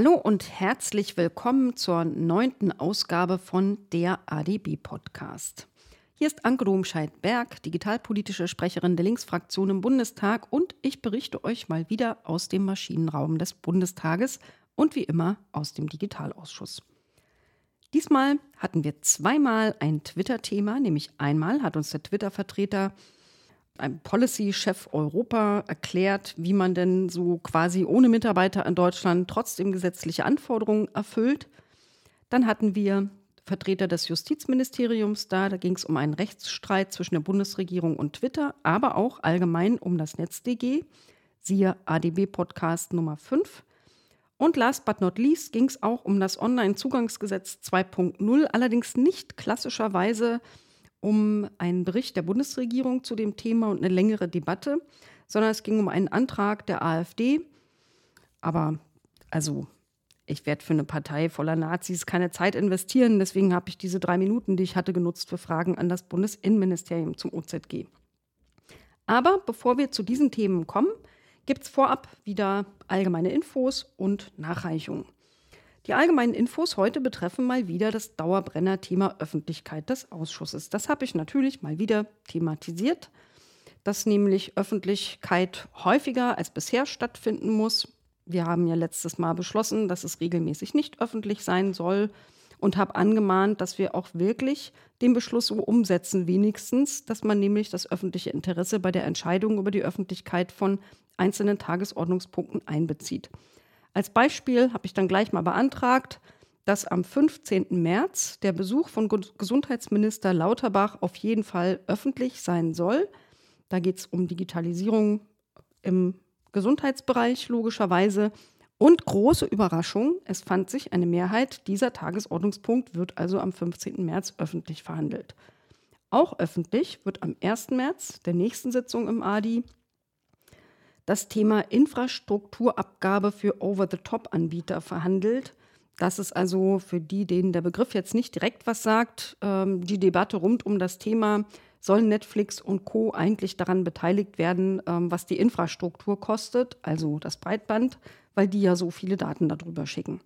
Hallo und herzlich willkommen zur neunten Ausgabe von der ADB Podcast. Hier ist Anke Domscheit-Berg, digitalpolitische Sprecherin der Linksfraktion im Bundestag und ich berichte euch mal wieder aus dem Maschinenraum des Bundestages und wie immer aus dem Digitalausschuss. Diesmal hatten wir zweimal ein Twitter-Thema, nämlich einmal hat uns der Twitter-Vertreter ein Policy-Chef Europa erklärt, wie man denn so quasi ohne Mitarbeiter in Deutschland trotzdem gesetzliche Anforderungen erfüllt. Dann hatten wir Vertreter des Justizministeriums da. Da ging es um einen Rechtsstreit zwischen der Bundesregierung und Twitter, aber auch allgemein um das NetzDG. Siehe ADB-Podcast Nummer 5. Und last but not least ging es auch um das Online-Zugangsgesetz 2.0, allerdings nicht klassischerweise um einen Bericht der Bundesregierung zu dem Thema und eine längere Debatte, sondern es ging um einen Antrag der AfD. Aber also, ich werde für eine Partei voller Nazis keine Zeit investieren. Deswegen habe ich diese drei Minuten, die ich hatte, genutzt für Fragen an das Bundesinnenministerium zum OZG. Aber bevor wir zu diesen Themen kommen, gibt es vorab wieder allgemeine Infos und Nachreichungen. Die allgemeinen Infos heute betreffen mal wieder das Dauerbrenner-Thema Öffentlichkeit des Ausschusses. Das habe ich natürlich mal wieder thematisiert, dass nämlich Öffentlichkeit häufiger als bisher stattfinden muss. Wir haben ja letztes Mal beschlossen, dass es regelmäßig nicht öffentlich sein soll und habe angemahnt, dass wir auch wirklich den Beschluss so umsetzen, wenigstens, dass man nämlich das öffentliche Interesse bei der Entscheidung über die Öffentlichkeit von einzelnen Tagesordnungspunkten einbezieht. Als Beispiel habe ich dann gleich mal beantragt, dass am 15. März der Besuch von Gesundheitsminister Lauterbach auf jeden Fall öffentlich sein soll. Da geht es um Digitalisierung im Gesundheitsbereich logischerweise. Und große Überraschung, es fand sich eine Mehrheit, dieser Tagesordnungspunkt wird also am 15. März öffentlich verhandelt. Auch öffentlich wird am 1. März, der nächsten Sitzung im ADI, das Thema Infrastrukturabgabe für Over-the-Top-Anbieter verhandelt. Das ist also für die, denen der Begriff jetzt nicht direkt was sagt, ähm, die Debatte rund um das Thema, sollen Netflix und Co eigentlich daran beteiligt werden, ähm, was die Infrastruktur kostet, also das Breitband, weil die ja so viele Daten darüber schicken.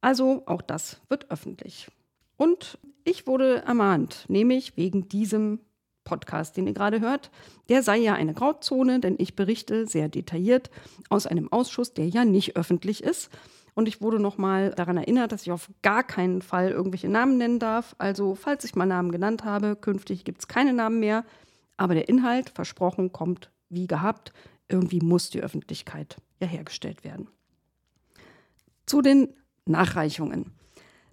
Also auch das wird öffentlich. Und ich wurde ermahnt, nämlich wegen diesem Podcast, den ihr gerade hört, der sei ja eine Grauzone, denn ich berichte sehr detailliert aus einem Ausschuss, der ja nicht öffentlich ist. Und ich wurde nochmal daran erinnert, dass ich auf gar keinen Fall irgendwelche Namen nennen darf. Also, falls ich mal Namen genannt habe, künftig gibt es keine Namen mehr. Aber der Inhalt, versprochen, kommt wie gehabt. Irgendwie muss die Öffentlichkeit ja hergestellt werden. Zu den Nachreichungen.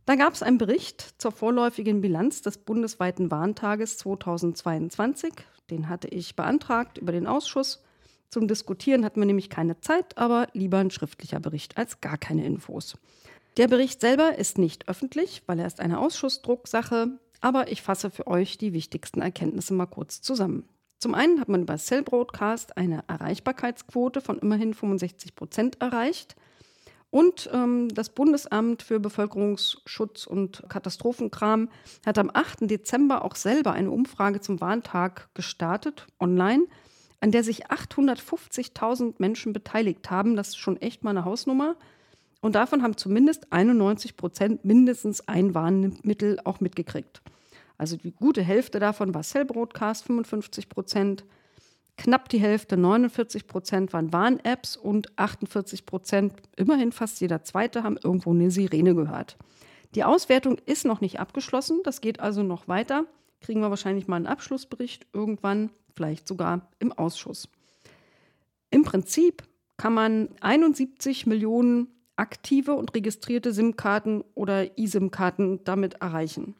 Da gab es einen Bericht zur vorläufigen Bilanz des bundesweiten Warntages 2022. Den hatte ich beantragt über den Ausschuss. Zum Diskutieren hatten wir nämlich keine Zeit, aber lieber ein schriftlicher Bericht als gar keine Infos. Der Bericht selber ist nicht öffentlich, weil er ist eine Ausschussdrucksache, aber ich fasse für euch die wichtigsten Erkenntnisse mal kurz zusammen. Zum einen hat man über Cell Broadcast eine Erreichbarkeitsquote von immerhin 65 Prozent erreicht. Und ähm, das Bundesamt für Bevölkerungsschutz und Katastrophenkram hat am 8. Dezember auch selber eine Umfrage zum Warntag gestartet, online, an der sich 850.000 Menschen beteiligt haben. Das ist schon echt mal eine Hausnummer. Und davon haben zumindest 91 Prozent mindestens ein Warnmittel auch mitgekriegt. Also die gute Hälfte davon war Cell Broadcast, 55 Prozent, Knapp die Hälfte, 49 Prozent, waren Warn-Apps und 48 Prozent, immerhin fast jeder Zweite, haben irgendwo eine Sirene gehört. Die Auswertung ist noch nicht abgeschlossen, das geht also noch weiter. Kriegen wir wahrscheinlich mal einen Abschlussbericht irgendwann, vielleicht sogar im Ausschuss. Im Prinzip kann man 71 Millionen aktive und registrierte SIM-Karten oder eSIM-Karten damit erreichen.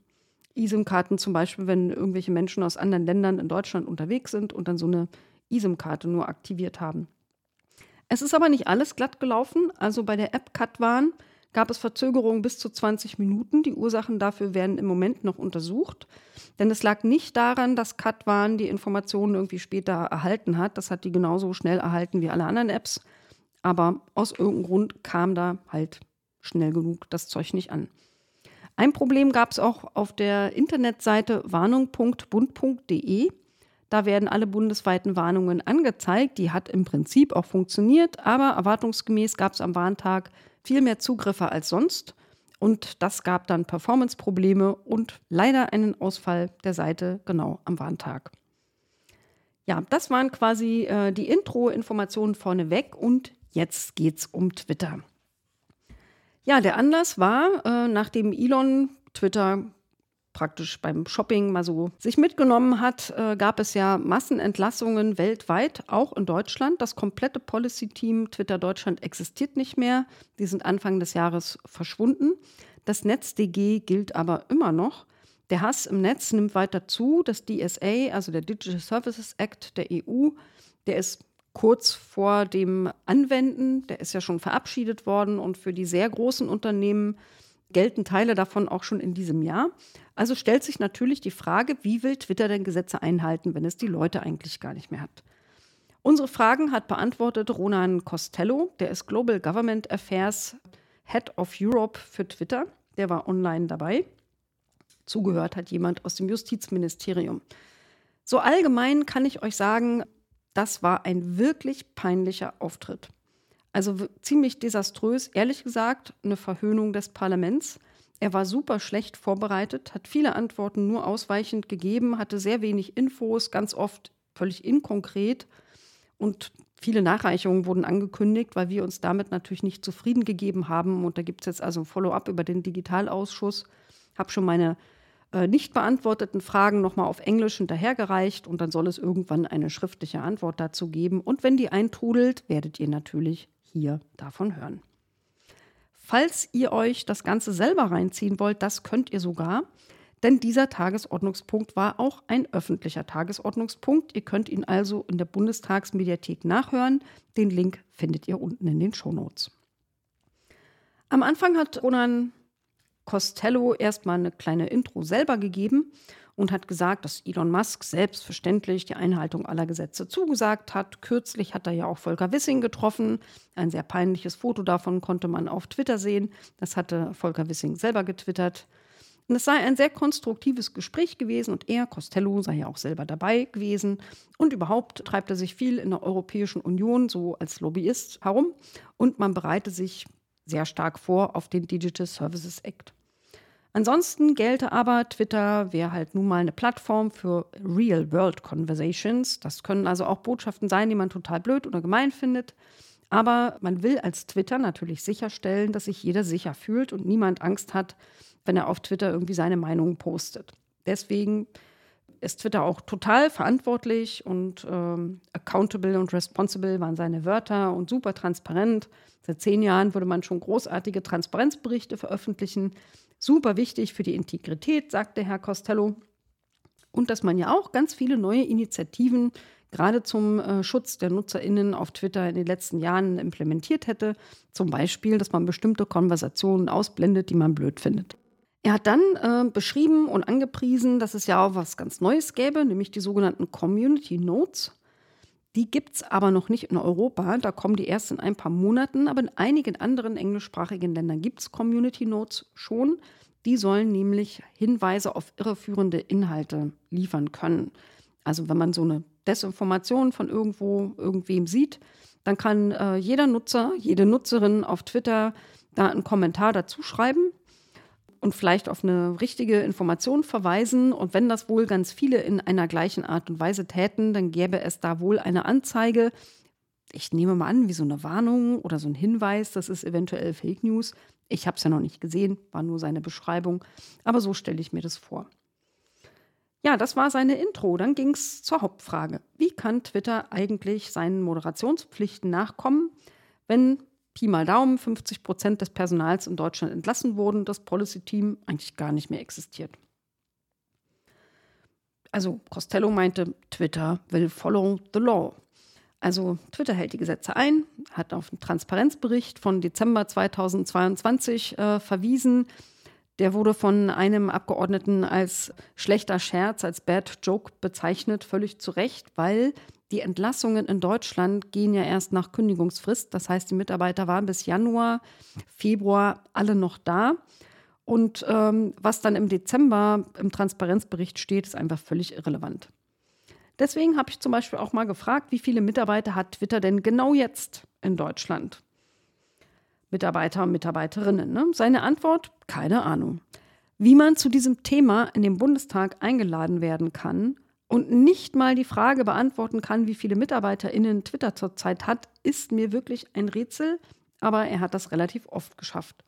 eSIM-Karten zum Beispiel, wenn irgendwelche Menschen aus anderen Ländern in Deutschland unterwegs sind und dann so eine eSIM-Karte nur aktiviert haben. Es ist aber nicht alles glatt gelaufen. Also bei der App Katwan gab es Verzögerungen bis zu 20 Minuten. Die Ursachen dafür werden im Moment noch untersucht. Denn es lag nicht daran, dass Katwan die Informationen irgendwie später erhalten hat. Das hat die genauso schnell erhalten wie alle anderen Apps. Aber aus irgendeinem Grund kam da halt schnell genug das Zeug nicht an. Ein Problem gab es auch auf der Internetseite warnung.bund.de. Da werden alle bundesweiten Warnungen angezeigt. Die hat im Prinzip auch funktioniert, aber erwartungsgemäß gab es am Warntag viel mehr Zugriffe als sonst. Und das gab dann Performance-Probleme und leider einen Ausfall der Seite genau am Warntag. Ja, das waren quasi äh, die Intro-Informationen vorneweg und jetzt geht's um Twitter. Ja, der Anlass war, äh, nachdem Elon Twitter praktisch beim Shopping mal so sich mitgenommen hat, äh, gab es ja Massenentlassungen weltweit, auch in Deutschland. Das komplette Policy-Team Twitter Deutschland existiert nicht mehr. Die sind Anfang des Jahres verschwunden. Das NetzDG gilt aber immer noch. Der Hass im Netz nimmt weiter zu. Das DSA, also der Digital Services Act der EU, der ist kurz vor dem Anwenden. Der ist ja schon verabschiedet worden und für die sehr großen Unternehmen gelten Teile davon auch schon in diesem Jahr. Also stellt sich natürlich die Frage, wie will Twitter denn Gesetze einhalten, wenn es die Leute eigentlich gar nicht mehr hat? Unsere Fragen hat beantwortet Ronan Costello, der ist Global Government Affairs Head of Europe für Twitter. Der war online dabei. Zugehört hat jemand aus dem Justizministerium. So allgemein kann ich euch sagen, das war ein wirklich peinlicher Auftritt. Also ziemlich desaströs, ehrlich gesagt, eine Verhöhnung des Parlaments. Er war super schlecht vorbereitet, hat viele Antworten nur ausweichend gegeben, hatte sehr wenig Infos, ganz oft völlig inkonkret und viele Nachreichungen wurden angekündigt, weil wir uns damit natürlich nicht zufrieden gegeben haben. Und da gibt es jetzt also ein Follow-up über den Digitalausschuss. Habe schon meine äh, nicht beantworteten Fragen nochmal auf Englisch hinterhergereicht und dann soll es irgendwann eine schriftliche Antwort dazu geben. Und wenn die eintrudelt, werdet ihr natürlich hier davon hören. Falls ihr euch das Ganze selber reinziehen wollt, das könnt ihr sogar, denn dieser Tagesordnungspunkt war auch ein öffentlicher Tagesordnungspunkt. Ihr könnt ihn also in der Bundestagsmediathek nachhören. Den Link findet ihr unten in den Shownotes. Am Anfang hat Ronan Costello erstmal eine kleine Intro selber gegeben und hat gesagt, dass Elon Musk selbstverständlich die Einhaltung aller Gesetze zugesagt hat. Kürzlich hat er ja auch Volker Wissing getroffen. Ein sehr peinliches Foto davon konnte man auf Twitter sehen. Das hatte Volker Wissing selber getwittert. Und es sei ein sehr konstruktives Gespräch gewesen und er, Costello, sei ja auch selber dabei gewesen. Und überhaupt treibt er sich viel in der Europäischen Union so als Lobbyist herum und man bereite sich sehr stark vor auf den Digital Services Act. Ansonsten gelte aber, Twitter wäre halt nun mal eine Plattform für Real-World-Conversations. Das können also auch Botschaften sein, die man total blöd oder gemein findet. Aber man will als Twitter natürlich sicherstellen, dass sich jeder sicher fühlt und niemand Angst hat, wenn er auf Twitter irgendwie seine Meinung postet. Deswegen ist Twitter auch total verantwortlich und ähm, accountable und responsible waren seine Wörter und super transparent. Seit zehn Jahren würde man schon großartige Transparenzberichte veröffentlichen. Super wichtig für die Integrität, sagte Herr Costello. Und dass man ja auch ganz viele neue Initiativen gerade zum äh, Schutz der NutzerInnen auf Twitter in den letzten Jahren implementiert hätte. Zum Beispiel, dass man bestimmte Konversationen ausblendet, die man blöd findet. Er hat dann äh, beschrieben und angepriesen, dass es ja auch was ganz Neues gäbe, nämlich die sogenannten Community Notes. Die gibt es aber noch nicht in Europa. Da kommen die erst in ein paar Monaten. Aber in einigen anderen englischsprachigen Ländern gibt es Community Notes schon. Die sollen nämlich Hinweise auf irreführende Inhalte liefern können. Also wenn man so eine Desinformation von irgendwo, irgendwem sieht, dann kann äh, jeder Nutzer, jede Nutzerin auf Twitter da einen Kommentar dazu schreiben und vielleicht auf eine richtige Information verweisen. Und wenn das wohl ganz viele in einer gleichen Art und Weise täten, dann gäbe es da wohl eine Anzeige. Ich nehme mal an, wie so eine Warnung oder so ein Hinweis, das ist eventuell Fake News. Ich habe es ja noch nicht gesehen, war nur seine Beschreibung. Aber so stelle ich mir das vor. Ja, das war seine Intro. Dann ging es zur Hauptfrage. Wie kann Twitter eigentlich seinen Moderationspflichten nachkommen, wenn Pi mal Daumen 50 Prozent des Personals in Deutschland entlassen wurden, das Policy-Team eigentlich gar nicht mehr existiert. Also Costello meinte, Twitter will follow the law. Also Twitter hält die Gesetze ein, hat auf einen Transparenzbericht von Dezember 2022 äh, verwiesen. Der wurde von einem Abgeordneten als schlechter Scherz, als Bad Joke bezeichnet, völlig zu Recht, weil die Entlassungen in Deutschland gehen ja erst nach Kündigungsfrist. Das heißt, die Mitarbeiter waren bis Januar, Februar alle noch da. Und ähm, was dann im Dezember im Transparenzbericht steht, ist einfach völlig irrelevant. Deswegen habe ich zum Beispiel auch mal gefragt, wie viele Mitarbeiter hat Twitter denn genau jetzt in Deutschland? Mitarbeiter und Mitarbeiterinnen. Ne? Seine Antwort? Keine Ahnung. Wie man zu diesem Thema in den Bundestag eingeladen werden kann und nicht mal die Frage beantworten kann, wie viele MitarbeiterInnen Twitter zurzeit hat, ist mir wirklich ein Rätsel, aber er hat das relativ oft geschafft.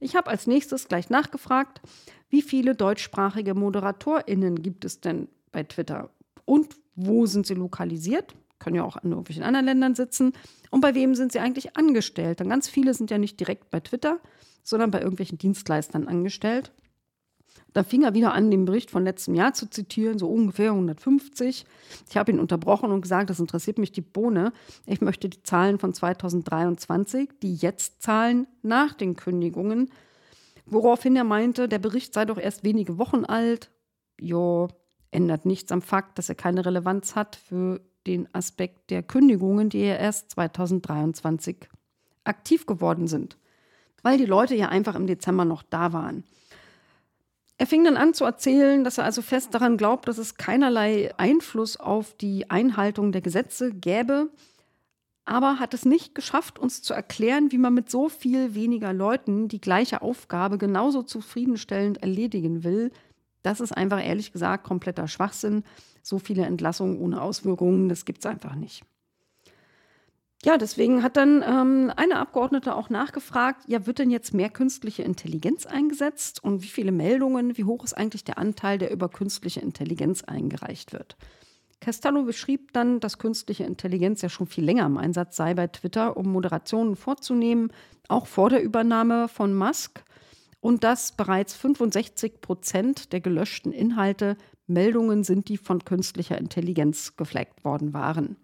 Ich habe als nächstes gleich nachgefragt, wie viele deutschsprachige ModeratorInnen gibt es denn bei Twitter und wo sind sie lokalisiert? Können ja auch in irgendwelchen anderen Ländern sitzen. Und bei wem sind sie eigentlich angestellt? Denn ganz viele sind ja nicht direkt bei Twitter, sondern bei irgendwelchen Dienstleistern angestellt. Da fing er wieder an, den Bericht von letztem Jahr zu zitieren, so ungefähr 150. Ich habe ihn unterbrochen und gesagt, das interessiert mich die Bohne. Ich möchte die Zahlen von 2023, die jetzt Zahlen nach den Kündigungen. Woraufhin er meinte, der Bericht sei doch erst wenige Wochen alt. Jo, ändert nichts am Fakt, dass er keine Relevanz hat für den Aspekt der Kündigungen, die ja erst 2023 aktiv geworden sind. Weil die Leute ja einfach im Dezember noch da waren. Er fing dann an zu erzählen, dass er also fest daran glaubt, dass es keinerlei Einfluss auf die Einhaltung der Gesetze gäbe, aber hat es nicht geschafft, uns zu erklären, wie man mit so viel weniger Leuten die gleiche Aufgabe genauso zufriedenstellend erledigen will. Das ist einfach ehrlich gesagt kompletter Schwachsinn. So viele Entlassungen ohne Auswirkungen, das gibt es einfach nicht. Ja, deswegen hat dann ähm, eine Abgeordnete auch nachgefragt, ja, wird denn jetzt mehr künstliche Intelligenz eingesetzt und wie viele Meldungen, wie hoch ist eigentlich der Anteil, der über künstliche Intelligenz eingereicht wird? Castello beschrieb dann, dass künstliche Intelligenz ja schon viel länger im Einsatz sei bei Twitter, um Moderationen vorzunehmen, auch vor der Übernahme von Musk und dass bereits 65 Prozent der gelöschten Inhalte Meldungen sind, die von künstlicher Intelligenz gefleckt worden waren.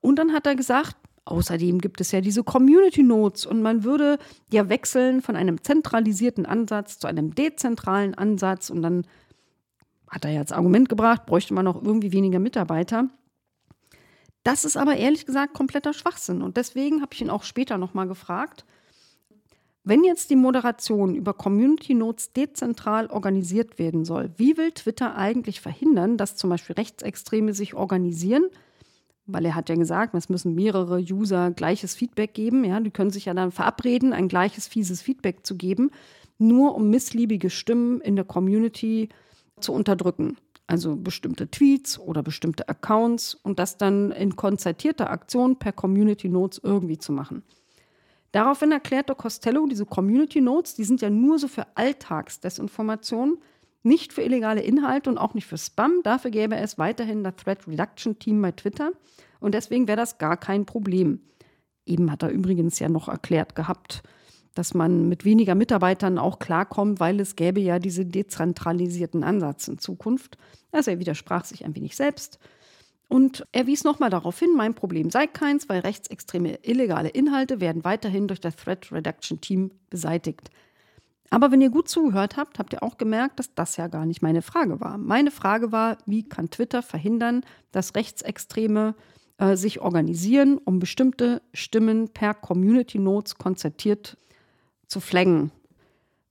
Und dann hat er gesagt, außerdem gibt es ja diese Community Notes und man würde ja wechseln von einem zentralisierten Ansatz zu einem dezentralen Ansatz und dann hat er ja als Argument gebracht, bräuchte man noch irgendwie weniger Mitarbeiter. Das ist aber ehrlich gesagt kompletter Schwachsinn und deswegen habe ich ihn auch später nochmal gefragt, wenn jetzt die Moderation über Community Notes dezentral organisiert werden soll, wie will Twitter eigentlich verhindern, dass zum Beispiel Rechtsextreme sich organisieren – weil er hat ja gesagt, es müssen mehrere User gleiches Feedback geben. Ja, die können sich ja dann verabreden, ein gleiches fieses Feedback zu geben, nur um missliebige Stimmen in der Community zu unterdrücken. Also bestimmte Tweets oder bestimmte Accounts und das dann in konzertierter Aktion per Community Notes irgendwie zu machen. Daraufhin erklärte Costello, diese Community Notes, die sind ja nur so für Alltagsdesinformation nicht für illegale Inhalte und auch nicht für Spam. Dafür gäbe es weiterhin das Threat Reduction Team bei Twitter. Und deswegen wäre das gar kein Problem. Eben hat er übrigens ja noch erklärt gehabt, dass man mit weniger Mitarbeitern auch klarkommt, weil es gäbe ja diesen dezentralisierten Ansatz in Zukunft. Also er widersprach sich ein wenig selbst. Und er wies nochmal darauf hin, mein Problem sei keins, weil rechtsextreme illegale Inhalte werden weiterhin durch das Threat Reduction Team beseitigt. Aber wenn ihr gut zugehört habt, habt ihr auch gemerkt, dass das ja gar nicht meine Frage war. Meine Frage war, wie kann Twitter verhindern, dass Rechtsextreme äh, sich organisieren, um bestimmte Stimmen per Community Notes konzertiert zu flaggen.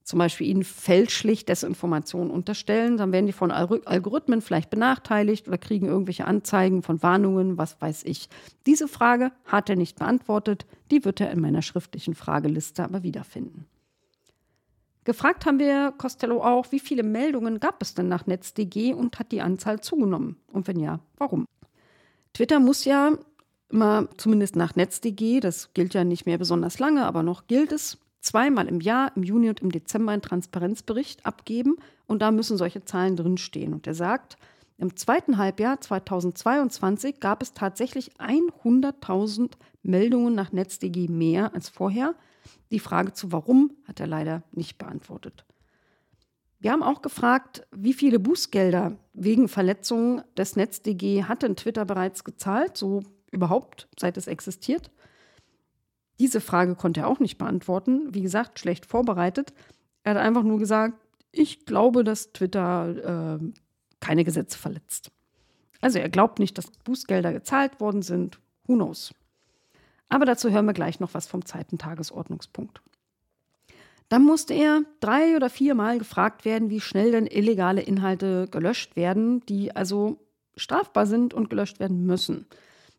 Zum Beispiel ihnen fälschlich Desinformationen unterstellen, dann werden die von Algorithmen vielleicht benachteiligt oder kriegen irgendwelche Anzeigen von Warnungen, was weiß ich. Diese Frage hat er nicht beantwortet, die wird er in meiner schriftlichen Frageliste aber wiederfinden. Gefragt haben wir Costello auch, wie viele Meldungen gab es denn nach NetzDG und hat die Anzahl zugenommen? Und wenn ja, warum? Twitter muss ja immer, zumindest nach NetzDG, das gilt ja nicht mehr besonders lange, aber noch gilt es, zweimal im Jahr, im Juni und im Dezember, einen Transparenzbericht abgeben und da müssen solche Zahlen drinstehen. Und er sagt, im zweiten Halbjahr 2022 gab es tatsächlich 100.000 Meldungen nach NetzDG mehr als vorher. Die Frage zu warum hat er leider nicht beantwortet. Wir haben auch gefragt, wie viele Bußgelder wegen Verletzungen des NetzDG hat denn Twitter bereits gezahlt, so überhaupt, seit es existiert. Diese Frage konnte er auch nicht beantworten. Wie gesagt, schlecht vorbereitet. Er hat einfach nur gesagt, ich glaube, dass Twitter äh, keine Gesetze verletzt. Also er glaubt nicht, dass Bußgelder gezahlt worden sind. Who knows? Aber dazu hören wir gleich noch was vom zweiten Tagesordnungspunkt. Dann musste er drei oder viermal gefragt werden, wie schnell denn illegale Inhalte gelöscht werden, die also strafbar sind und gelöscht werden müssen.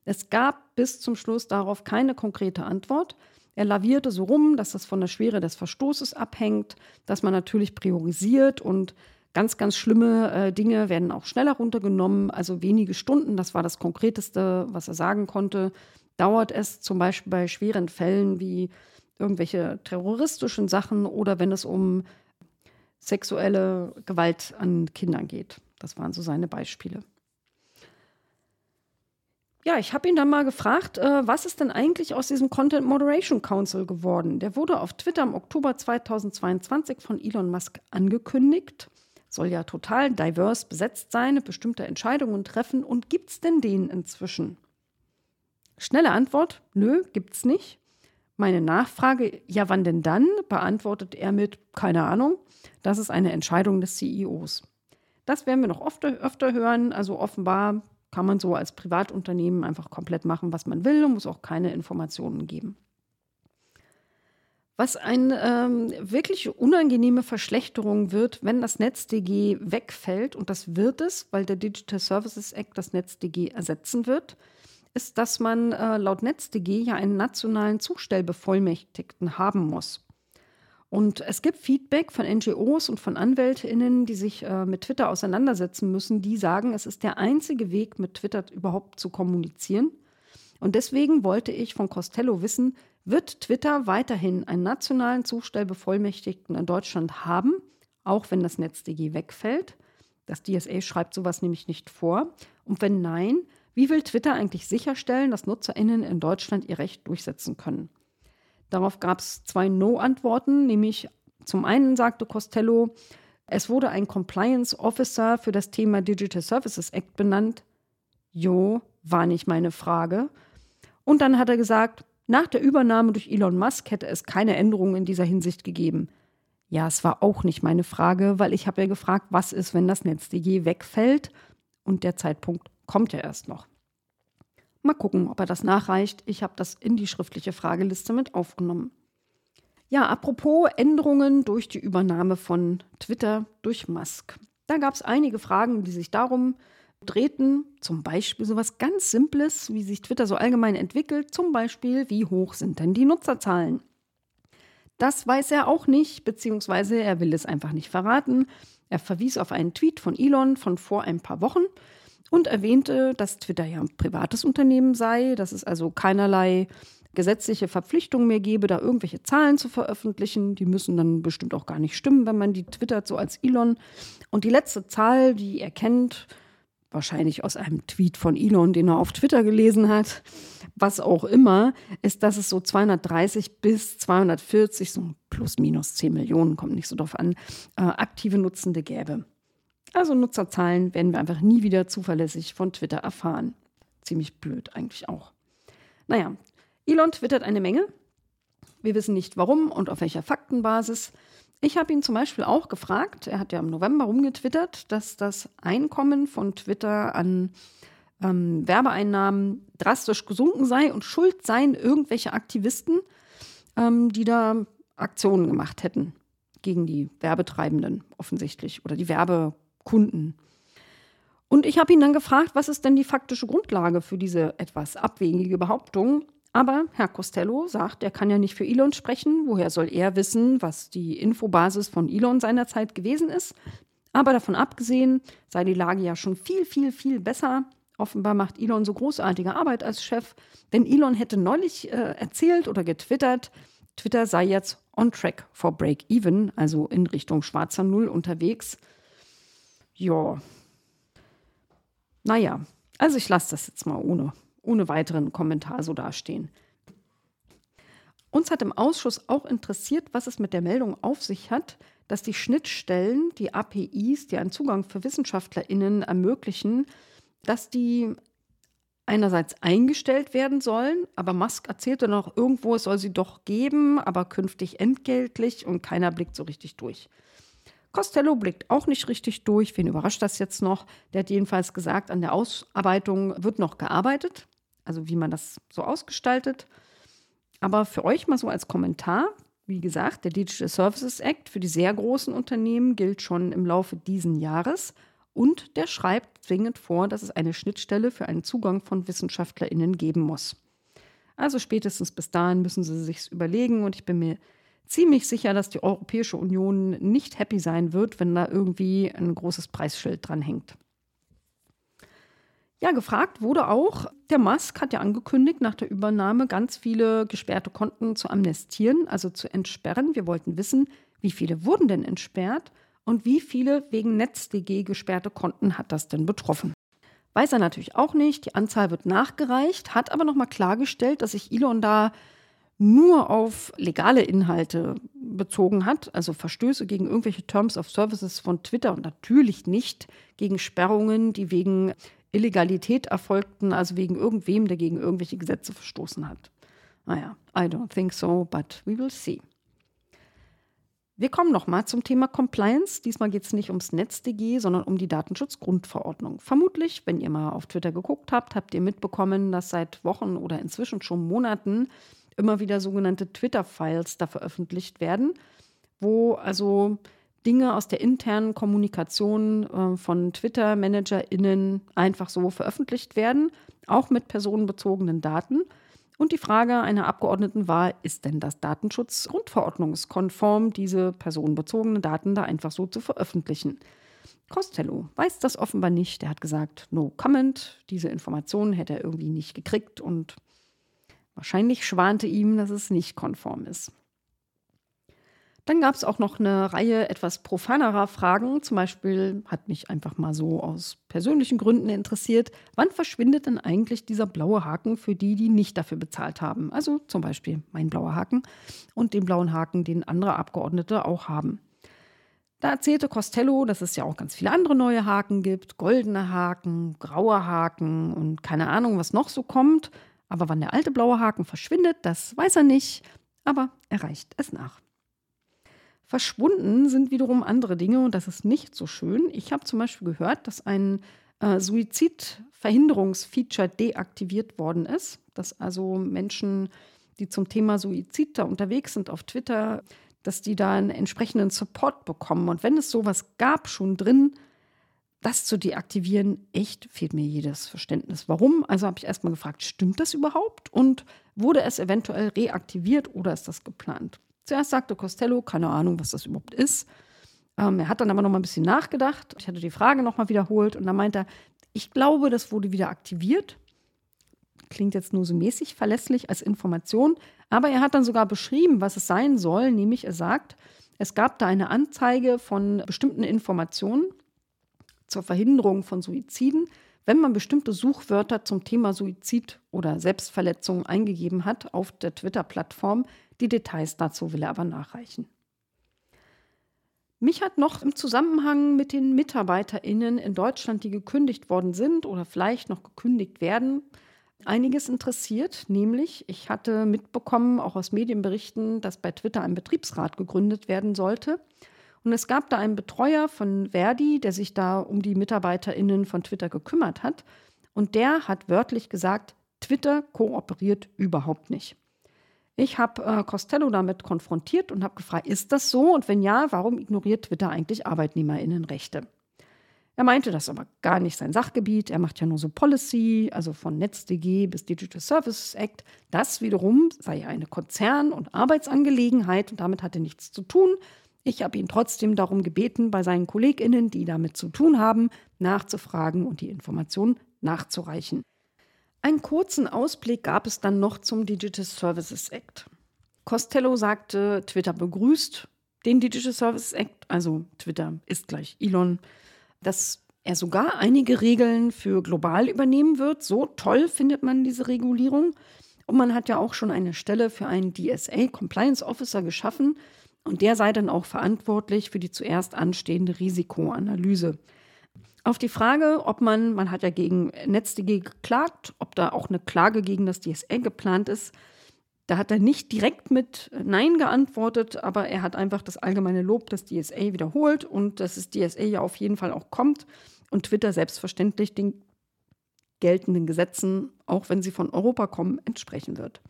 Es gab bis zum Schluss darauf keine konkrete Antwort. Er lavierte so rum, dass das von der Schwere des Verstoßes abhängt, dass man natürlich priorisiert und ganz, ganz schlimme äh, Dinge werden auch schneller runtergenommen. Also wenige Stunden, das war das Konkreteste, was er sagen konnte, dauert es zum Beispiel bei schweren Fällen wie irgendwelche terroristischen Sachen oder wenn es um sexuelle Gewalt an Kindern geht. Das waren so seine Beispiele. Ja, ich habe ihn dann mal gefragt, äh, was ist denn eigentlich aus diesem Content Moderation Council geworden? Der wurde auf Twitter im Oktober 2022 von Elon Musk angekündigt. Soll ja total divers besetzt sein, bestimmte Entscheidungen treffen. Und gibt es denn den inzwischen? Schnelle Antwort: Nö, gibt's nicht. Meine Nachfrage, ja, wann denn dann? beantwortet er mit, keine Ahnung. Das ist eine Entscheidung des CEOs. Das werden wir noch oft, öfter hören. Also offenbar kann man so als Privatunternehmen einfach komplett machen, was man will und muss auch keine Informationen geben. Was eine ähm, wirklich unangenehme Verschlechterung wird, wenn das NetzDG wegfällt, und das wird es, weil der Digital Services Act das NetzDG ersetzen wird, ist, dass man äh, laut NetzDG ja einen nationalen Zustellbevollmächtigten haben muss. Und es gibt Feedback von NGOs und von AnwältInnen, die sich äh, mit Twitter auseinandersetzen müssen, die sagen, es ist der einzige Weg, mit Twitter überhaupt zu kommunizieren. Und deswegen wollte ich von Costello wissen, wird Twitter weiterhin einen nationalen Zustellbevollmächtigten in Deutschland haben, auch wenn das NetzDG wegfällt? Das DSA schreibt sowas nämlich nicht vor. Und wenn nein, wie will Twitter eigentlich sicherstellen, dass NutzerInnen in Deutschland ihr Recht durchsetzen können? Darauf gab es zwei No-Antworten, nämlich zum einen sagte Costello, es wurde ein Compliance Officer für das Thema Digital Services Act benannt. Jo, war nicht meine Frage. Und dann hat er gesagt, nach der Übernahme durch Elon Musk hätte es keine Änderungen in dieser Hinsicht gegeben. Ja, es war auch nicht meine Frage, weil ich habe ja gefragt, was ist, wenn das NetzDG wegfällt? Und der Zeitpunkt kommt ja erst noch. Mal gucken, ob er das nachreicht. Ich habe das in die schriftliche Frageliste mit aufgenommen. Ja, apropos Änderungen durch die Übernahme von Twitter durch Musk. Da gab es einige Fragen, die sich darum drehten. Zum Beispiel so was ganz Simples, wie sich Twitter so allgemein entwickelt. Zum Beispiel, wie hoch sind denn die Nutzerzahlen? Das weiß er auch nicht, beziehungsweise er will es einfach nicht verraten. Er verwies auf einen Tweet von Elon von vor ein paar Wochen und erwähnte, dass Twitter ja ein privates Unternehmen sei, dass es also keinerlei gesetzliche Verpflichtung mehr gebe, da irgendwelche Zahlen zu veröffentlichen. Die müssen dann bestimmt auch gar nicht stimmen, wenn man die twittert, so als Elon. Und die letzte Zahl, die er kennt, wahrscheinlich aus einem Tweet von Elon, den er auf Twitter gelesen hat, was auch immer, ist, dass es so 230 bis 240, so plus minus 10 Millionen, kommt nicht so drauf an, äh, aktive Nutzende gäbe. Also Nutzerzahlen werden wir einfach nie wieder zuverlässig von Twitter erfahren. Ziemlich blöd eigentlich auch. Naja, Elon twittert eine Menge. Wir wissen nicht warum und auf welcher Faktenbasis. Ich habe ihn zum Beispiel auch gefragt, er hat ja im November rumgetwittert, dass das Einkommen von Twitter an ähm, Werbeeinnahmen drastisch gesunken sei und schuld seien irgendwelche Aktivisten, ähm, die da Aktionen gemacht hätten gegen die Werbetreibenden offensichtlich oder die Werbe Kunden. Und ich habe ihn dann gefragt, was ist denn die faktische Grundlage für diese etwas abwegige Behauptung? Aber Herr Costello sagt, er kann ja nicht für Elon sprechen. Woher soll er wissen, was die Infobasis von Elon seinerzeit gewesen ist? Aber davon abgesehen sei die Lage ja schon viel, viel, viel besser. Offenbar macht Elon so großartige Arbeit als Chef. Denn Elon hätte neulich äh, erzählt oder getwittert, Twitter sei jetzt on track for break-even, also in Richtung schwarzer Null unterwegs. Ja. Naja, also ich lasse das jetzt mal ohne, ohne weiteren Kommentar so dastehen. Uns hat im Ausschuss auch interessiert, was es mit der Meldung auf sich hat, dass die Schnittstellen, die APIs, die einen Zugang für WissenschaftlerInnen ermöglichen, dass die einerseits eingestellt werden sollen, aber Musk erzählte noch irgendwo, es soll sie doch geben, aber künftig entgeltlich und keiner blickt so richtig durch. Costello blickt auch nicht richtig durch. Wen überrascht das jetzt noch? Der hat jedenfalls gesagt, an der Ausarbeitung wird noch gearbeitet, also wie man das so ausgestaltet. Aber für euch mal so als Kommentar, wie gesagt, der Digital Services Act für die sehr großen Unternehmen gilt schon im Laufe dieses Jahres und der schreibt zwingend vor, dass es eine Schnittstelle für einen Zugang von WissenschaftlerInnen geben muss. Also spätestens bis dahin müssen sie sich überlegen und ich bin mir ziemlich sicher, dass die Europäische Union nicht happy sein wird, wenn da irgendwie ein großes Preisschild dran hängt. Ja, gefragt wurde auch, der Musk hat ja angekündigt, nach der Übernahme ganz viele gesperrte Konten zu amnestieren, also zu entsperren. Wir wollten wissen, wie viele wurden denn entsperrt und wie viele wegen NetzDG gesperrte Konten hat das denn betroffen. Weiß er natürlich auch nicht, die Anzahl wird nachgereicht, hat aber nochmal klargestellt, dass sich Elon da nur auf legale Inhalte bezogen hat, also Verstöße gegen irgendwelche Terms of Services von Twitter und natürlich nicht gegen Sperrungen, die wegen Illegalität erfolgten, also wegen irgendwem, der gegen irgendwelche Gesetze verstoßen hat. Naja, I don't think so, but we will see. Wir kommen nochmal zum Thema Compliance. Diesmal geht es nicht ums NetzDG, sondern um die Datenschutzgrundverordnung. Vermutlich, wenn ihr mal auf Twitter geguckt habt, habt ihr mitbekommen, dass seit Wochen oder inzwischen schon Monaten immer wieder sogenannte Twitter-Files da veröffentlicht werden, wo also Dinge aus der internen Kommunikation äh, von Twitter-ManagerInnen einfach so veröffentlicht werden, auch mit personenbezogenen Daten. Und die Frage einer Abgeordneten war, ist denn das Datenschutzgrundverordnungskonform, diese personenbezogenen Daten da einfach so zu veröffentlichen? Costello weiß das offenbar nicht. Er hat gesagt, no comment. Diese Informationen hätte er irgendwie nicht gekriegt und wahrscheinlich schwante ihm, dass es nicht konform ist. Dann gab es auch noch eine Reihe etwas profanerer Fragen. Zum Beispiel hat mich einfach mal so aus persönlichen Gründen interessiert, wann verschwindet denn eigentlich dieser blaue Haken für die, die nicht dafür bezahlt haben? Also zum Beispiel mein blauer Haken und den blauen Haken, den andere Abgeordnete auch haben. Da erzählte Costello, dass es ja auch ganz viele andere neue Haken gibt, goldene Haken, graue Haken und keine Ahnung, was noch so kommt. Aber wann der alte blaue Haken verschwindet, das weiß er nicht, aber er reicht es nach. Verschwunden sind wiederum andere Dinge und das ist nicht so schön. Ich habe zum Beispiel gehört, dass ein äh, Suizidverhinderungsfeature deaktiviert worden ist, dass also Menschen, die zum Thema Suizid da unterwegs sind auf Twitter, dass die da einen entsprechenden Support bekommen. Und wenn es sowas gab schon drin, das zu deaktivieren, echt fehlt mir jedes Verständnis. Warum? Also habe ich erstmal gefragt, stimmt das überhaupt? Und wurde es eventuell reaktiviert oder ist das geplant? Zuerst sagte Costello, keine Ahnung, was das überhaupt ist. Ähm, er hat dann aber noch mal ein bisschen nachgedacht. Ich hatte die Frage noch mal wiederholt und dann meinte er, ich glaube, das wurde wieder aktiviert. Klingt jetzt nur so mäßig verlässlich als Information, aber er hat dann sogar beschrieben, was es sein soll, nämlich er sagt, es gab da eine Anzeige von bestimmten Informationen zur Verhinderung von Suiziden, wenn man bestimmte Suchwörter zum Thema Suizid oder Selbstverletzung eingegeben hat auf der Twitter-Plattform, die Details dazu will er aber nachreichen. Mich hat noch im Zusammenhang mit den MitarbeiterInnen in Deutschland, die gekündigt worden sind oder vielleicht noch gekündigt werden, einiges interessiert. Nämlich, ich hatte mitbekommen, auch aus Medienberichten, dass bei Twitter ein Betriebsrat gegründet werden sollte. Und es gab da einen Betreuer von Verdi, der sich da um die MitarbeiterInnen von Twitter gekümmert hat. Und der hat wörtlich gesagt, Twitter kooperiert überhaupt nicht. Ich habe äh, Costello damit konfrontiert und habe gefragt, ist das so? Und wenn ja, warum ignoriert Twitter eigentlich Arbeitnehmerinnenrechte? Er meinte, das ist aber gar nicht sein Sachgebiet. Er macht ja nur so Policy, also von NetzDG bis Digital Services Act. Das wiederum sei eine Konzern- und Arbeitsangelegenheit und damit hat er nichts zu tun. Ich habe ihn trotzdem darum gebeten, bei seinen KollegInnen, die damit zu tun haben, nachzufragen und die Informationen nachzureichen. Einen kurzen Ausblick gab es dann noch zum Digital Services Act. Costello sagte, Twitter begrüßt den Digital Services Act, also Twitter ist gleich Elon, dass er sogar einige Regeln für global übernehmen wird. So toll findet man diese Regulierung. Und man hat ja auch schon eine Stelle für einen DSA Compliance Officer geschaffen. Und der sei dann auch verantwortlich für die zuerst anstehende Risikoanalyse. Auf die Frage, ob man, man hat ja gegen NetzDG geklagt, ob da auch eine Klage gegen das DSA geplant ist, da hat er nicht direkt mit Nein geantwortet, aber er hat einfach das allgemeine Lob des DSA wiederholt und dass das DSA ja auf jeden Fall auch kommt und Twitter selbstverständlich den geltenden Gesetzen, auch wenn sie von Europa kommen, entsprechen wird.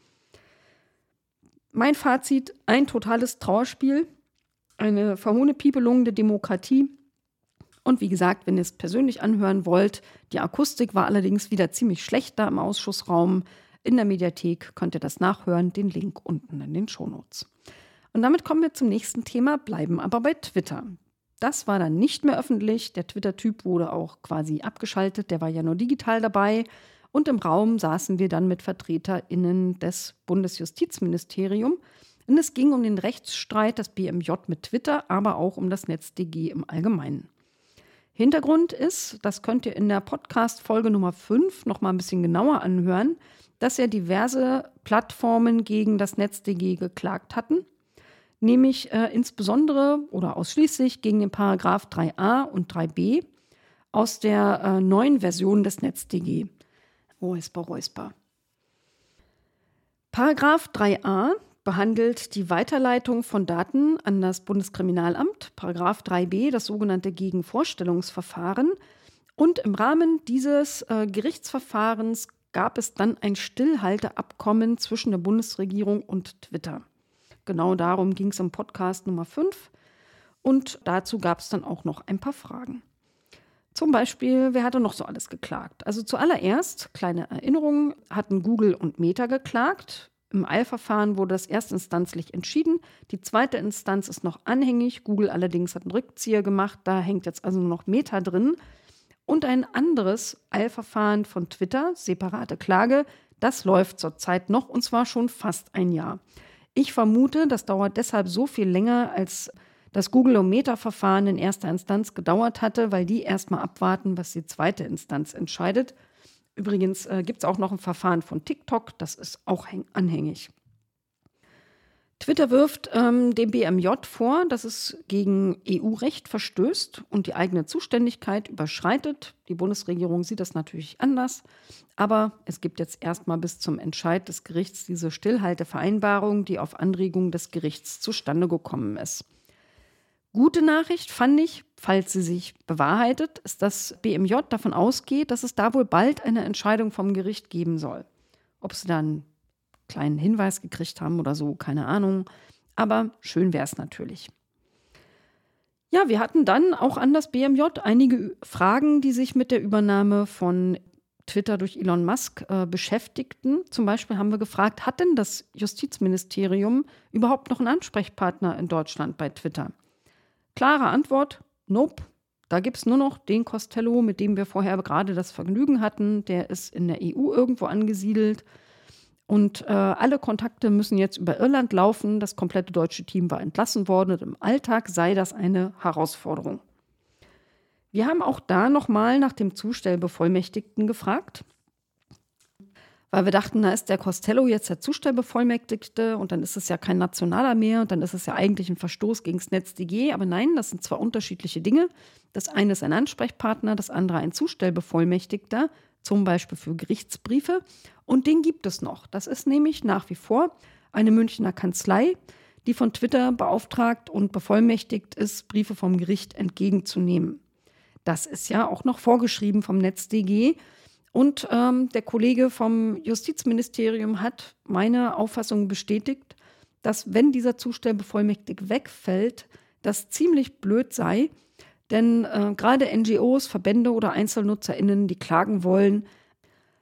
Mein Fazit: ein totales Trauerspiel, eine verhohne Piepelung der Demokratie und wie gesagt, wenn ihr es persönlich anhören wollt, die Akustik war allerdings wieder ziemlich schlecht da im Ausschussraum. In der Mediathek könnt ihr das nachhören, den Link unten in den Shownotes. Und damit kommen wir zum nächsten Thema, bleiben aber bei Twitter. Das war dann nicht mehr öffentlich. Der Twitter-Typ wurde auch quasi abgeschaltet. Der war ja nur digital dabei. Und im Raum saßen wir dann mit VertreterInnen des Bundesjustizministeriums. Und es ging um den Rechtsstreit des BMJ mit Twitter, aber auch um das NetzDG im Allgemeinen. Hintergrund ist, das könnt ihr in der Podcast-Folge Nummer 5 noch mal ein bisschen genauer anhören, dass ja diverse Plattformen gegen das NetzDG geklagt hatten nämlich äh, insbesondere oder ausschließlich gegen den Paragraph 3a und 3b aus der äh, neuen Version des NetzDG. Räusper, räusper. Paragraph 3a behandelt die Weiterleitung von Daten an das Bundeskriminalamt, Paragraph 3b das sogenannte Gegenvorstellungsverfahren. Und im Rahmen dieses äh, Gerichtsverfahrens gab es dann ein Stillhalteabkommen zwischen der Bundesregierung und Twitter. Genau darum ging es im Podcast Nummer 5. Und dazu gab es dann auch noch ein paar Fragen. Zum Beispiel, wer hatte noch so alles geklagt? Also zuallererst, kleine Erinnerung, hatten Google und Meta geklagt. Im Eilverfahren wurde das erstinstanzlich entschieden. Die zweite Instanz ist noch anhängig. Google allerdings hat einen Rückzieher gemacht. Da hängt jetzt also nur noch Meta drin. Und ein anderes Eilverfahren von Twitter, separate Klage, das läuft zurzeit noch und zwar schon fast ein Jahr. Ich vermute, das dauert deshalb so viel länger, als das Google-O-Meter-Verfahren in erster Instanz gedauert hatte, weil die erstmal abwarten, was die zweite Instanz entscheidet. Übrigens äh, gibt es auch noch ein Verfahren von TikTok, das ist auch anhängig. Twitter wirft ähm, dem BMJ vor, dass es gegen EU-Recht verstößt und die eigene Zuständigkeit überschreitet. Die Bundesregierung sieht das natürlich anders. Aber es gibt jetzt erstmal bis zum Entscheid des Gerichts diese Stillhaltevereinbarung, die auf Anregung des Gerichts zustande gekommen ist. Gute Nachricht fand ich, falls sie sich bewahrheitet, ist, dass BMJ davon ausgeht, dass es da wohl bald eine Entscheidung vom Gericht geben soll. Ob sie dann kleinen Hinweis gekriegt haben oder so, keine Ahnung. Aber schön wäre es natürlich. Ja, wir hatten dann auch an das BMJ einige Fragen, die sich mit der Übernahme von Twitter durch Elon Musk äh, beschäftigten. Zum Beispiel haben wir gefragt, hat denn das Justizministerium überhaupt noch einen Ansprechpartner in Deutschland bei Twitter? Klare Antwort, nope. Da gibt es nur noch den Costello, mit dem wir vorher gerade das Vergnügen hatten. Der ist in der EU irgendwo angesiedelt. Und äh, alle Kontakte müssen jetzt über Irland laufen. Das komplette deutsche Team war entlassen worden und im Alltag sei das eine Herausforderung. Wir haben auch da nochmal nach dem Zustellbevollmächtigten gefragt, weil wir dachten, da ist der Costello jetzt der Zustellbevollmächtigte und dann ist es ja kein nationaler mehr und dann ist es ja eigentlich ein Verstoß gegen das NetzDG. Aber nein, das sind zwei unterschiedliche Dinge. Das eine ist ein Ansprechpartner, das andere ein Zustellbevollmächtigter zum Beispiel für Gerichtsbriefe. Und den gibt es noch. Das ist nämlich nach wie vor eine Münchner Kanzlei, die von Twitter beauftragt und bevollmächtigt ist, Briefe vom Gericht entgegenzunehmen. Das ist ja auch noch vorgeschrieben vom NetzDG. Und ähm, der Kollege vom Justizministerium hat meine Auffassung bestätigt, dass wenn dieser Zustellbevollmächtig wegfällt, das ziemlich blöd sei, denn äh, gerade NGOs, Verbände oder EinzelnutzerInnen, die klagen wollen,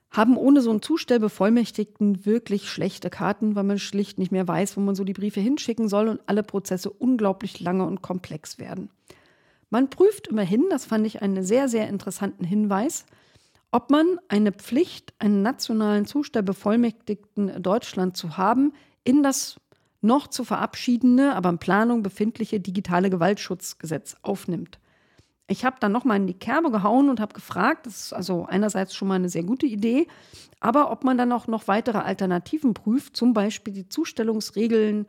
haben ohne so einen Zustellbevollmächtigten wirklich schlechte Karten, weil man schlicht nicht mehr weiß, wo man so die Briefe hinschicken soll und alle Prozesse unglaublich lange und komplex werden. Man prüft immerhin, das fand ich einen sehr, sehr interessanten Hinweis, ob man eine Pflicht, einen nationalen Zustellbevollmächtigten Deutschland zu haben, in das noch zu verabschiedende, aber in Planung befindliche digitale Gewaltschutzgesetz aufnimmt. Ich habe dann nochmal in die Kerbe gehauen und habe gefragt, das ist also einerseits schon mal eine sehr gute Idee, aber ob man dann auch noch weitere Alternativen prüft, zum Beispiel die Zustellungsregeln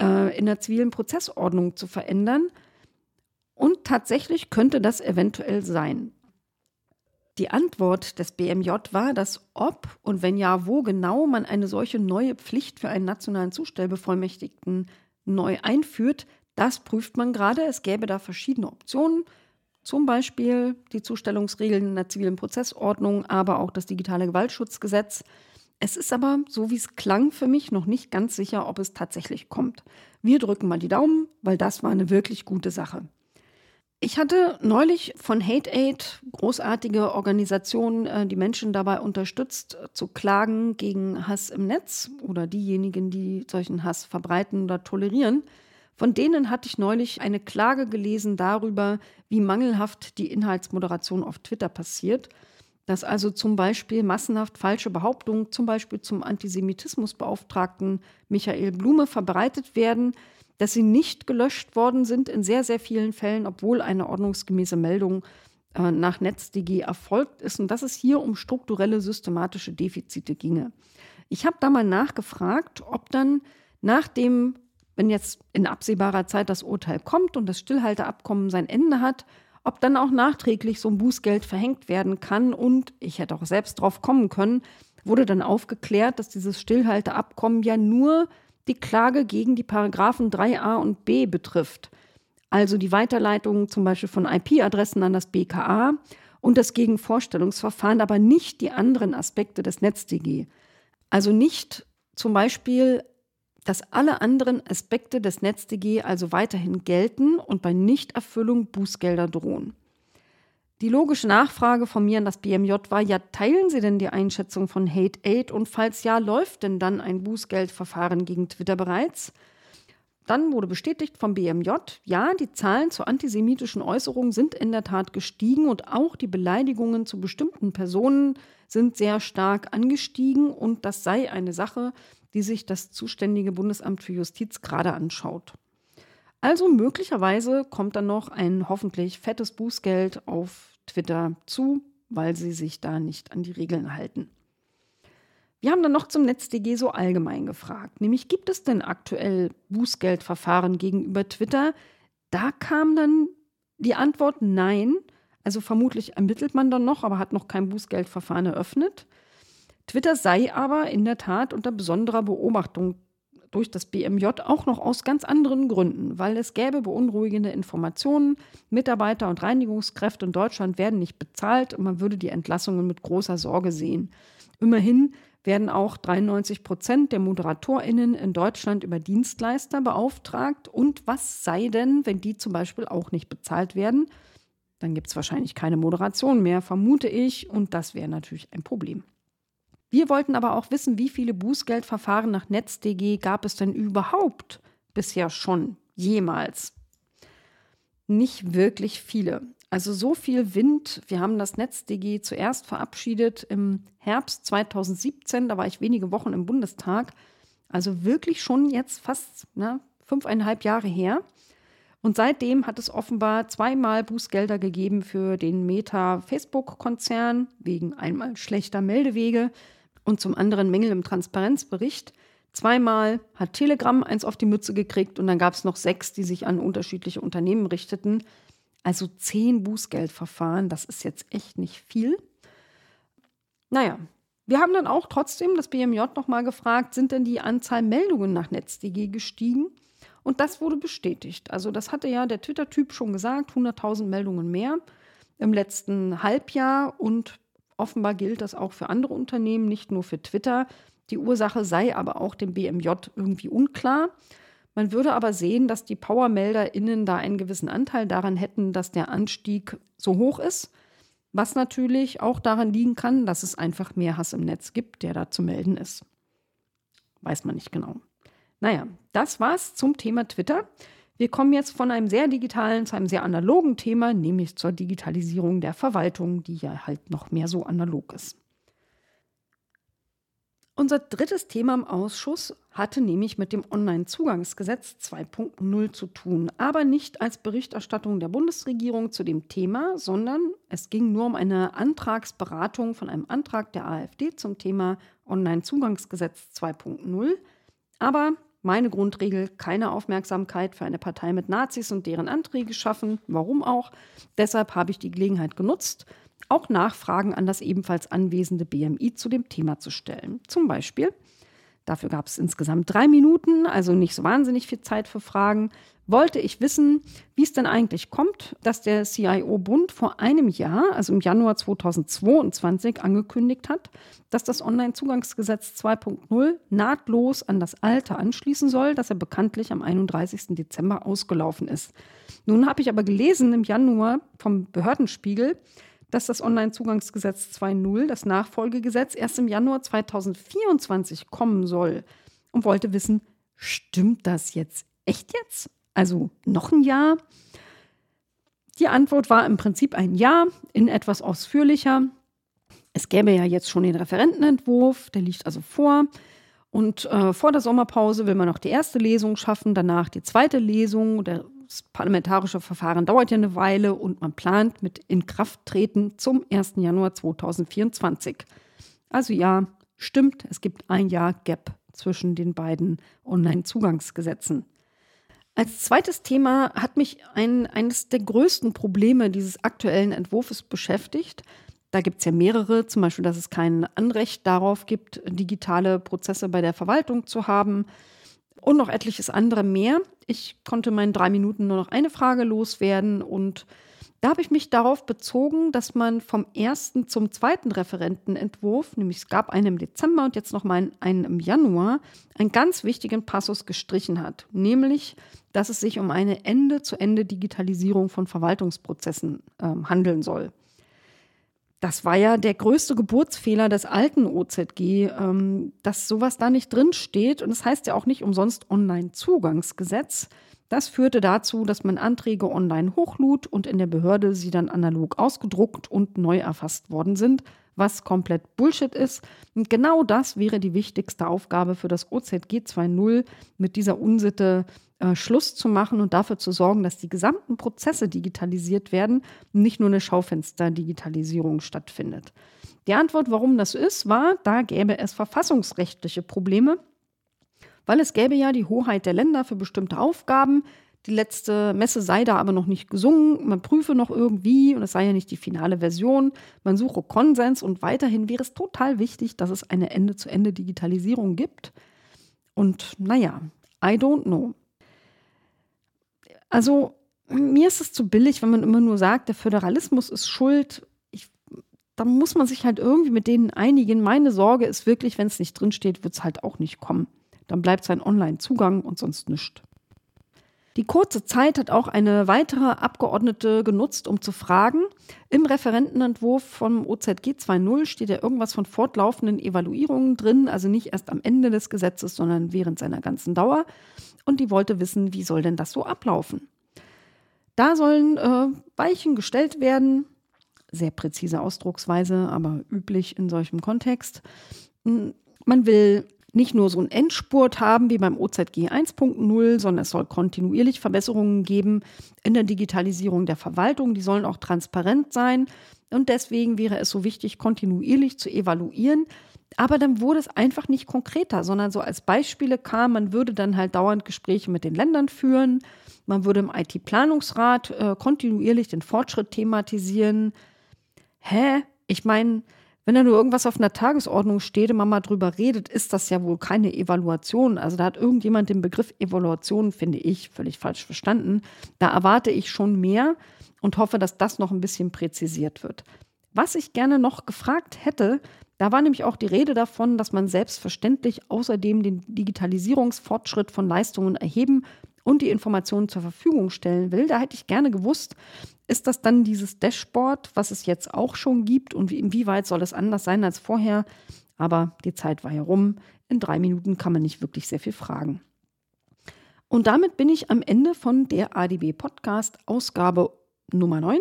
äh, in der zivilen Prozessordnung zu verändern. Und tatsächlich könnte das eventuell sein. Die Antwort des BMJ war, dass ob und wenn ja, wo genau man eine solche neue Pflicht für einen nationalen Zustellbevollmächtigten neu einführt, das prüft man gerade. Es gäbe da verschiedene Optionen. Zum Beispiel die Zustellungsregeln in der zivilen Prozessordnung, aber auch das digitale Gewaltschutzgesetz. Es ist aber, so wie es klang, für mich noch nicht ganz sicher, ob es tatsächlich kommt. Wir drücken mal die Daumen, weil das war eine wirklich gute Sache. Ich hatte neulich von Hate Aid, großartige Organisation, äh, die Menschen dabei unterstützt, zu klagen gegen Hass im Netz oder diejenigen, die solchen Hass verbreiten oder tolerieren. Von denen hatte ich neulich eine Klage gelesen darüber, wie mangelhaft die Inhaltsmoderation auf Twitter passiert. Dass also zum Beispiel massenhaft falsche Behauptungen, zum Beispiel zum Antisemitismusbeauftragten Michael Blume, verbreitet werden, dass sie nicht gelöscht worden sind in sehr, sehr vielen Fällen, obwohl eine ordnungsgemäße Meldung äh, nach NetzDG erfolgt ist und dass es hier um strukturelle systematische Defizite ginge. Ich habe da mal nachgefragt, ob dann nach dem, wenn jetzt in absehbarer Zeit das Urteil kommt und das Stillhalteabkommen sein Ende hat, ob dann auch nachträglich so ein Bußgeld verhängt werden kann. Und ich hätte auch selbst drauf kommen können, wurde dann aufgeklärt, dass dieses Stillhalteabkommen ja nur die Klage gegen die Paragraphen 3a und b betrifft, also die Weiterleitung zum Beispiel von IP-Adressen an das BKA und das Gegenvorstellungsverfahren, aber nicht die anderen Aspekte des NetzDG. Also nicht zum Beispiel, dass alle anderen Aspekte des NetzDG also weiterhin gelten und bei Nichterfüllung Bußgelder drohen. Die logische Nachfrage von mir an das BMJ war, ja, teilen Sie denn die Einschätzung von Hate Aid und falls ja, läuft denn dann ein Bußgeldverfahren gegen Twitter bereits? Dann wurde bestätigt vom BMJ, ja, die Zahlen zu antisemitischen Äußerungen sind in der Tat gestiegen und auch die Beleidigungen zu bestimmten Personen sind sehr stark angestiegen und das sei eine Sache, die sich das zuständige Bundesamt für Justiz gerade anschaut. Also möglicherweise kommt dann noch ein hoffentlich fettes Bußgeld auf Twitter zu, weil sie sich da nicht an die Regeln halten. Wir haben dann noch zum NetzDG so allgemein gefragt, nämlich gibt es denn aktuell Bußgeldverfahren gegenüber Twitter? Da kam dann die Antwort nein. Also vermutlich ermittelt man dann noch, aber hat noch kein Bußgeldverfahren eröffnet. Twitter sei aber in der Tat unter besonderer Beobachtung durch das BMJ auch noch aus ganz anderen Gründen, weil es gäbe beunruhigende Informationen. Mitarbeiter und Reinigungskräfte in Deutschland werden nicht bezahlt und man würde die Entlassungen mit großer Sorge sehen. Immerhin werden auch 93 Prozent der ModeratorInnen in Deutschland über Dienstleister beauftragt. Und was sei denn, wenn die zum Beispiel auch nicht bezahlt werden? Dann gibt es wahrscheinlich keine Moderation mehr, vermute ich. Und das wäre natürlich ein Problem. Wir wollten aber auch wissen, wie viele Bußgeldverfahren nach NetzDG gab es denn überhaupt bisher schon jemals? Nicht wirklich viele. Also so viel Wind. Wir haben das NetzDG zuerst verabschiedet im Herbst 2017. Da war ich wenige Wochen im Bundestag. Also wirklich schon jetzt fast ne, fünfeinhalb Jahre her. Und seitdem hat es offenbar zweimal Bußgelder gegeben für den Meta-Facebook-Konzern wegen einmal schlechter Meldewege und zum anderen Mängel im Transparenzbericht. Zweimal hat Telegram eins auf die Mütze gekriegt und dann gab es noch sechs, die sich an unterschiedliche Unternehmen richteten. Also zehn Bußgeldverfahren, das ist jetzt echt nicht viel. Naja, wir haben dann auch trotzdem das BMJ nochmal gefragt, sind denn die Anzahl Meldungen nach NetzDG gestiegen? Und das wurde bestätigt. Also das hatte ja der Twitter-Typ schon gesagt, 100.000 Meldungen mehr im letzten Halbjahr und Offenbar gilt das auch für andere Unternehmen, nicht nur für Twitter. Die Ursache sei aber auch dem BMJ irgendwie unklar. Man würde aber sehen, dass die PowermelderInnen da einen gewissen Anteil daran hätten, dass der Anstieg so hoch ist. Was natürlich auch daran liegen kann, dass es einfach mehr Hass im Netz gibt, der da zu melden ist. Weiß man nicht genau. Naja, das war's zum Thema Twitter. Wir kommen jetzt von einem sehr digitalen zu einem sehr analogen Thema, nämlich zur Digitalisierung der Verwaltung, die ja halt noch mehr so analog ist. Unser drittes Thema im Ausschuss hatte nämlich mit dem Onlinezugangsgesetz 2.0 zu tun, aber nicht als Berichterstattung der Bundesregierung zu dem Thema, sondern es ging nur um eine Antragsberatung von einem Antrag der AfD zum Thema Onlinezugangsgesetz 2.0. Aber meine Grundregel, keine Aufmerksamkeit für eine Partei mit Nazis und deren Anträge schaffen. Warum auch? Deshalb habe ich die Gelegenheit genutzt, auch Nachfragen an das ebenfalls anwesende BMI zu dem Thema zu stellen. Zum Beispiel, dafür gab es insgesamt drei Minuten, also nicht so wahnsinnig viel Zeit für Fragen. Wollte ich wissen, wie es denn eigentlich kommt, dass der CIO-Bund vor einem Jahr, also im Januar 2022, angekündigt hat, dass das Onlinezugangsgesetz 2.0 nahtlos an das alte anschließen soll, das ja bekanntlich am 31. Dezember ausgelaufen ist. Nun habe ich aber gelesen im Januar vom Behördenspiegel, dass das Onlinezugangsgesetz 2.0, das Nachfolgegesetz, erst im Januar 2024 kommen soll und wollte wissen, stimmt das jetzt echt jetzt? Also noch ein Jahr? Die Antwort war im Prinzip ein Ja, in etwas ausführlicher. Es gäbe ja jetzt schon den Referentenentwurf, der liegt also vor. Und äh, vor der Sommerpause will man noch die erste Lesung schaffen, danach die zweite Lesung. Das parlamentarische Verfahren dauert ja eine Weile und man plant mit Inkrafttreten zum 1. Januar 2024. Also ja, stimmt, es gibt ein Jahr Gap zwischen den beiden Online-Zugangsgesetzen. Als zweites Thema hat mich ein, eines der größten Probleme dieses aktuellen Entwurfs beschäftigt. Da gibt es ja mehrere, zum Beispiel, dass es kein Anrecht darauf gibt, digitale Prozesse bei der Verwaltung zu haben und noch etliches andere mehr. Ich konnte meinen drei Minuten nur noch eine Frage loswerden und da habe ich mich darauf bezogen, dass man vom ersten zum zweiten Referentenentwurf, nämlich es gab einen im Dezember und jetzt noch mal einen im Januar, einen ganz wichtigen Passus gestrichen hat, nämlich, dass es sich um eine Ende-zu-Ende-Digitalisierung von Verwaltungsprozessen äh, handeln soll. Das war ja der größte Geburtsfehler des alten OZG, ähm, dass sowas da nicht drin steht. Und es das heißt ja auch nicht umsonst Online-Zugangsgesetz. Das führte dazu, dass man Anträge online hochlud und in der Behörde sie dann analog ausgedruckt und neu erfasst worden sind, was komplett Bullshit ist. Und genau das wäre die wichtigste Aufgabe für das OZG 2.0, mit dieser Unsitte äh, Schluss zu machen und dafür zu sorgen, dass die gesamten Prozesse digitalisiert werden und nicht nur eine Schaufenster-Digitalisierung stattfindet. Die Antwort, warum das ist, war, da gäbe es verfassungsrechtliche Probleme weil es gäbe ja die Hoheit der Länder für bestimmte Aufgaben. Die letzte Messe sei da aber noch nicht gesungen. Man prüfe noch irgendwie und es sei ja nicht die finale Version. Man suche Konsens und weiterhin wäre es total wichtig, dass es eine Ende-zu-Ende-Digitalisierung gibt. Und naja, I don't know. Also mir ist es zu billig, wenn man immer nur sagt, der Föderalismus ist schuld. Da muss man sich halt irgendwie mit denen einigen. Meine Sorge ist wirklich, wenn es nicht drinsteht, wird es halt auch nicht kommen. Dann bleibt sein Online-Zugang und sonst nichts. Die kurze Zeit hat auch eine weitere Abgeordnete genutzt, um zu fragen. Im Referentenentwurf vom OZG 2.0 steht ja irgendwas von fortlaufenden Evaluierungen drin, also nicht erst am Ende des Gesetzes, sondern während seiner ganzen Dauer. Und die wollte wissen, wie soll denn das so ablaufen? Da sollen äh, Weichen gestellt werden, sehr präzise Ausdrucksweise, aber üblich in solchem Kontext. Man will nicht nur so einen Endspurt haben wie beim OZG 1.0, sondern es soll kontinuierlich Verbesserungen geben in der Digitalisierung der Verwaltung. Die sollen auch transparent sein. Und deswegen wäre es so wichtig, kontinuierlich zu evaluieren. Aber dann wurde es einfach nicht konkreter, sondern so als Beispiele kam, man würde dann halt dauernd Gespräche mit den Ländern führen. Man würde im IT-Planungsrat äh, kontinuierlich den Fortschritt thematisieren. Hä? Ich meine, wenn da nur irgendwas auf einer Tagesordnung steht und man mal drüber redet, ist das ja wohl keine Evaluation. Also da hat irgendjemand den Begriff Evaluation, finde ich, völlig falsch verstanden. Da erwarte ich schon mehr und hoffe, dass das noch ein bisschen präzisiert wird. Was ich gerne noch gefragt hätte, da war nämlich auch die Rede davon, dass man selbstverständlich außerdem den Digitalisierungsfortschritt von Leistungen erheben und die Informationen zur Verfügung stellen will. Da hätte ich gerne gewusst, ist das dann dieses Dashboard, was es jetzt auch schon gibt und inwieweit soll es anders sein als vorher? Aber die Zeit war herum. In drei Minuten kann man nicht wirklich sehr viel fragen. Und damit bin ich am Ende von der ADB Podcast Ausgabe Nummer 9.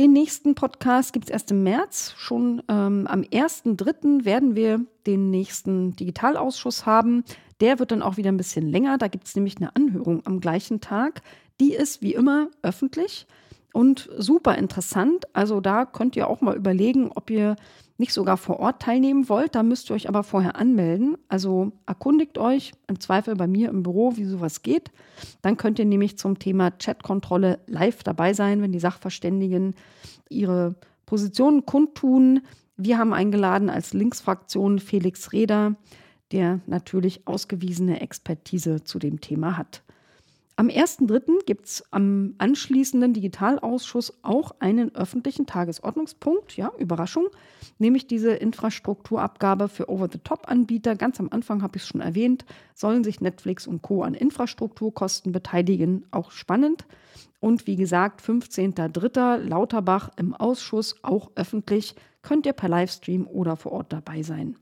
Den nächsten Podcast gibt es erst im März. Schon ähm, am 1.3. werden wir den nächsten Digitalausschuss haben. Der wird dann auch wieder ein bisschen länger. Da gibt es nämlich eine Anhörung am gleichen Tag. Die ist wie immer öffentlich und super interessant. Also da könnt ihr auch mal überlegen, ob ihr nicht sogar vor Ort teilnehmen wollt. Da müsst ihr euch aber vorher anmelden. Also erkundigt euch im Zweifel bei mir im Büro, wie sowas geht. Dann könnt ihr nämlich zum Thema Chatkontrolle live dabei sein, wenn die Sachverständigen ihre Positionen kundtun. Wir haben eingeladen als Linksfraktion Felix Reder, der natürlich ausgewiesene Expertise zu dem Thema hat. Am 1.3. gibt es am anschließenden Digitalausschuss auch einen öffentlichen Tagesordnungspunkt, ja, Überraschung, nämlich diese Infrastrukturabgabe für Over-the-Top-Anbieter. Ganz am Anfang habe ich es schon erwähnt, sollen sich Netflix und Co. an Infrastrukturkosten beteiligen. Auch spannend. Und wie gesagt, 15.3. Lauterbach im Ausschuss, auch öffentlich, könnt ihr per Livestream oder vor Ort dabei sein.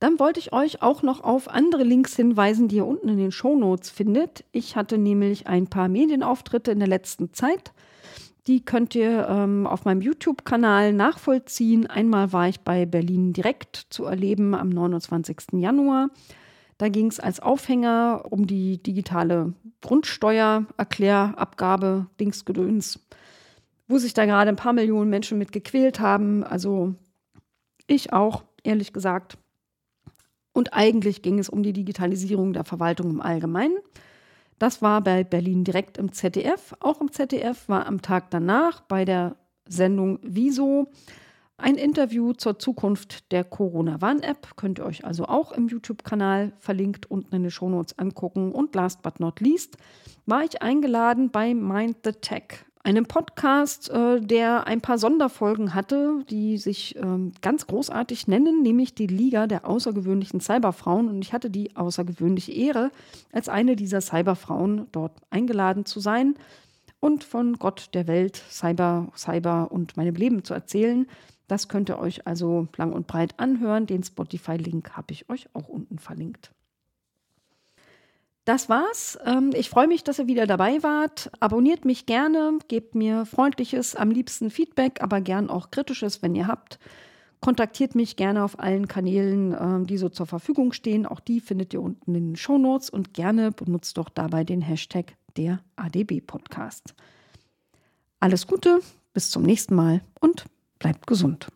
Dann wollte ich euch auch noch auf andere Links hinweisen, die ihr unten in den Shownotes findet. Ich hatte nämlich ein paar Medienauftritte in der letzten Zeit. Die könnt ihr ähm, auf meinem YouTube-Kanal nachvollziehen. Einmal war ich bei Berlin direkt zu erleben am 29. Januar. Da ging es als Aufhänger um die digitale Grundsteuererklärabgabe, Dingsgedöns, wo sich da gerade ein paar Millionen Menschen mit gequält haben. Also ich auch, ehrlich gesagt. Und eigentlich ging es um die Digitalisierung der Verwaltung im Allgemeinen. Das war bei Berlin direkt im ZDF. Auch im ZDF war am Tag danach bei der Sendung Wieso ein Interview zur Zukunft der Corona-Warn-App. Könnt ihr euch also auch im YouTube-Kanal verlinkt unten in den Shownotes angucken. Und last but not least war ich eingeladen bei Mind the Tech, einem Podcast, äh, der ein paar Sonderfolgen hatte, die sich ähm, ganz großartig nennen, nämlich die Liga der außergewöhnlichen Cyberfrauen. Und ich hatte die außergewöhnliche Ehre, als eine dieser Cyberfrauen dort eingeladen zu sein und von Gott der Welt, Cyber, Cyber und meinem Leben zu erzählen. Das könnt ihr euch also lang und breit anhören. Den Spotify-Link habe ich euch auch unten verlinkt. Das war's. Ähm, ich freue mich, dass ihr wieder dabei wart. Abonniert mich gerne, gebt mir freundliches, am liebsten Feedback, aber gern auch kritisches, wenn ihr habt. Kontaktiert mich gerne auf allen Kanälen, ähm, die so zur Verfügung stehen. Auch die findet ihr unten in den Show Notes und gerne benutzt doch dabei den Hashtag der ADB Podcast. Alles Gute, bis zum nächsten Mal und bleibt gesund.